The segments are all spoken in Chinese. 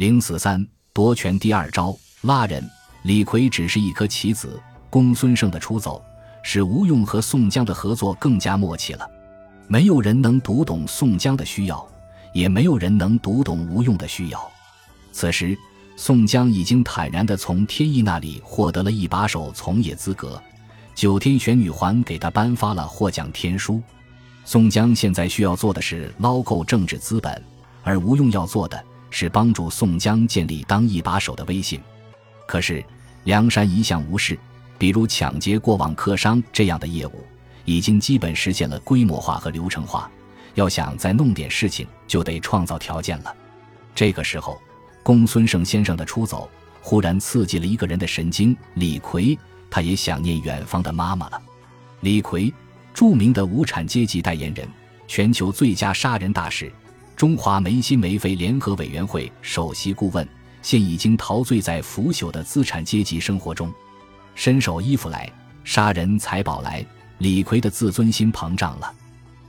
零四三夺权第二招拉人。李逵只是一颗棋子，公孙胜的出走使吴用和宋江的合作更加默契了。没有人能读懂宋江的需要，也没有人能读懂吴用的需要。此时，宋江已经坦然地从天意那里获得了一把手从业资格，九天玄女环给他颁发了获奖天书。宋江现在需要做的是捞够政治资本，而吴用要做的是帮助宋江建立当一把手的威信。可是，梁山一向无事，比如抢劫过往客商这样的业务，已经基本实现了规模化和流程化。要想再弄点事情，就得创造条件了。这个时候，公孙胜先生的出走，忽然刺激了一个人的神经。李逵，他也想念远方的妈妈了。李逵，著名的无产阶级代言人，全球最佳杀人大使，中华没心没肺联合委员会首席顾问。现已经陶醉在腐朽的资产阶级生活中，伸手衣服来，杀人财宝来。李逵的自尊心膨胀了。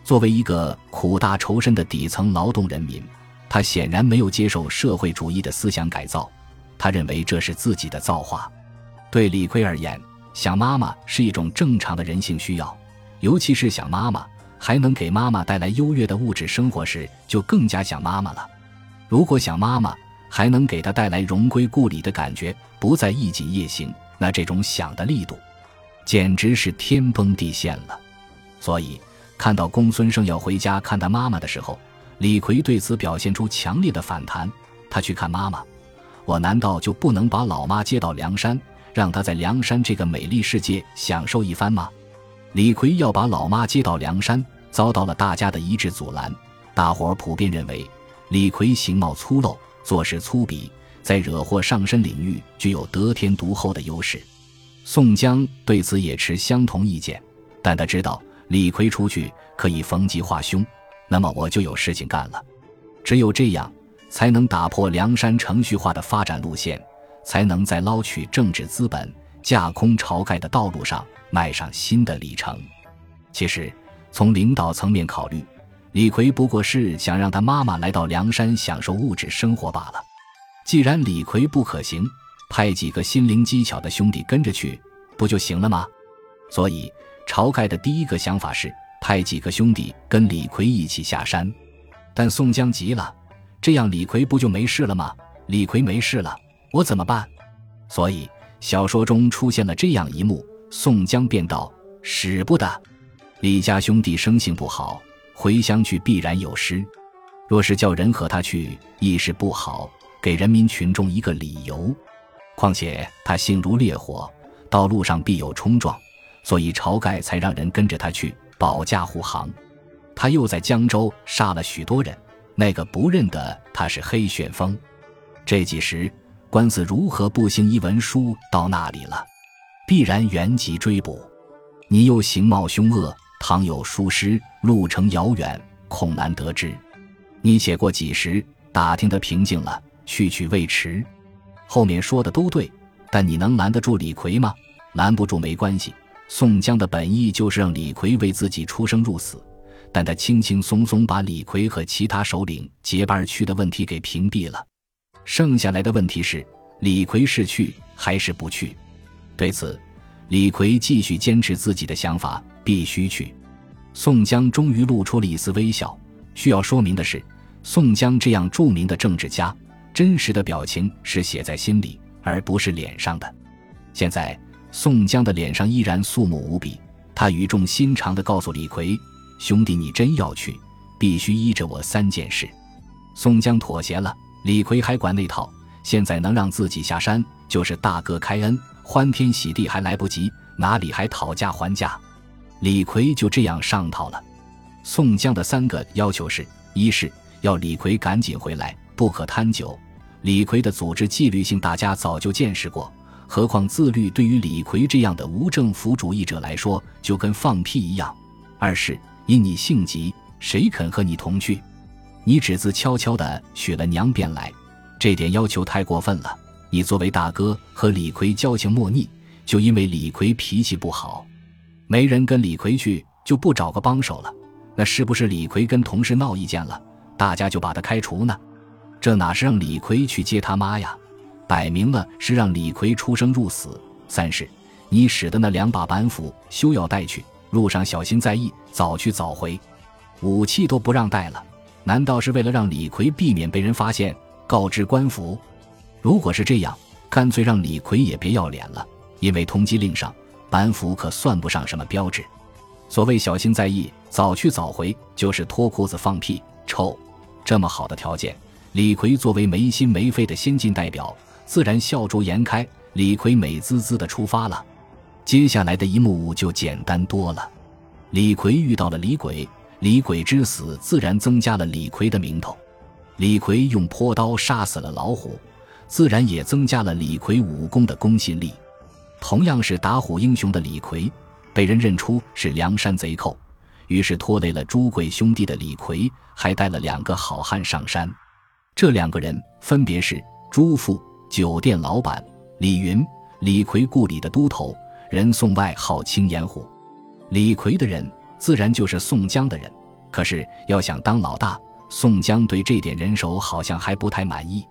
作为一个苦大仇深的底层劳动人民，他显然没有接受社会主义的思想改造。他认为这是自己的造化。对李逵而言，想妈妈是一种正常的人性需要，尤其是想妈妈还能给妈妈带来优越的物质生活时，就更加想妈妈了。如果想妈妈，还能给他带来荣归故里的感觉，不再一锦夜行，那这种想的力度，简直是天崩地陷了。所以，看到公孙胜要回家看他妈妈的时候，李逵对此表现出强烈的反弹。他去看妈妈，我难道就不能把老妈接到梁山，让她在梁山这个美丽世界享受一番吗？李逵要把老妈接到梁山，遭到了大家的一致阻拦。大伙儿普遍认为，李逵形貌粗陋。做事粗鄙，在惹祸上身领域具有得天独厚的优势。宋江对此也持相同意见，但他知道李逵出去可以逢吉化凶，那么我就有事情干了。只有这样，才能打破梁山程序化的发展路线，才能再捞取政治资本、架空晁盖的道路上迈上新的里程。其实，从领导层面考虑。李逵不过是想让他妈妈来到梁山享受物质生活罢了。既然李逵不可行，派几个心灵机巧的兄弟跟着去，不就行了吗？所以，晁盖的第一个想法是派几个兄弟跟李逵一起下山。但宋江急了，这样李逵不就没事了吗？李逵没事了，我怎么办？所以，小说中出现了这样一幕：宋江便道：“使不得，李家兄弟生性不好。”回乡去必然有失，若是叫人和他去，亦是不好，给人民群众一个理由。况且他性如烈火，道路上必有冲撞，所以晁盖才让人跟着他去保驾护航。他又在江州杀了许多人，那个不认得他是黑旋风。这几时官司如何不行？一文书到那里了，必然原籍追捕。你又形貌凶恶。倘有疏失，路程遥远，恐难得知。你写过几时？打听得平静了，去去未迟。后面说的都对，但你能拦得住李逵吗？拦不住没关系。宋江的本意就是让李逵为自己出生入死，但他轻轻松松把李逵和其他首领结伴去的问题给屏蔽了。剩下来的问题是：李逵是去还是不去？对此，李逵继续坚持自己的想法。必须去。宋江终于露出了一丝微笑。需要说明的是，宋江这样著名的政治家，真实的表情是写在心里，而不是脸上的。现在，宋江的脸上依然肃穆无比。他语重心长地告诉李逵：“兄弟，你真要去，必须依着我三件事。”宋江妥协了。李逵还管那套。现在能让自己下山，就是大哥开恩，欢天喜地还来不及，哪里还讨价还价？李逵就这样上套了。宋江的三个要求是：一是要李逵赶紧回来，不可贪酒。李逵的组织纪律性，大家早就见识过，何况自律对于李逵这样的无政府主义者来说，就跟放屁一样。二是因你性急，谁肯和你同去？你只自悄悄地许了娘便来，这点要求太过分了。你作为大哥和李逵交情莫逆，就因为李逵脾气不好。没人跟李逵去，就不找个帮手了，那是不是李逵跟同事闹意见了，大家就把他开除呢？这哪是让李逵去接他妈呀？摆明了是让李逵出生入死。三是，你使的那两把板斧，休要带去，路上小心在意，早去早回。武器都不让带了，难道是为了让李逵避免被人发现，告知官府？如果是这样，干脆让李逵也别要脸了，因为通缉令上板斧可算不上什么标志。所谓小心在意，早去早回，就是脱裤子放屁，臭。这么好的条件，李逵作为没心没肺的先进代表，自然笑逐颜开。李逵美滋滋的出发了，接下来的一幕就简单多了。李逵遇到了李鬼，李鬼之死自然增加了李逵的名头。李逵用泼刀杀死了老虎，自然也增加了李逵武功的公信力。同样是打虎英雄的李逵，被人认出是梁山贼寇，于是拖累了朱贵兄弟的李逵，还带了两个好汉上山。这两个人分别是朱富酒店老板。李云，李逵故里的都头，人送外号青眼虎。李逵的人自然就是宋江的人，可是要想当老大，宋江对这点人手好像还不太满意。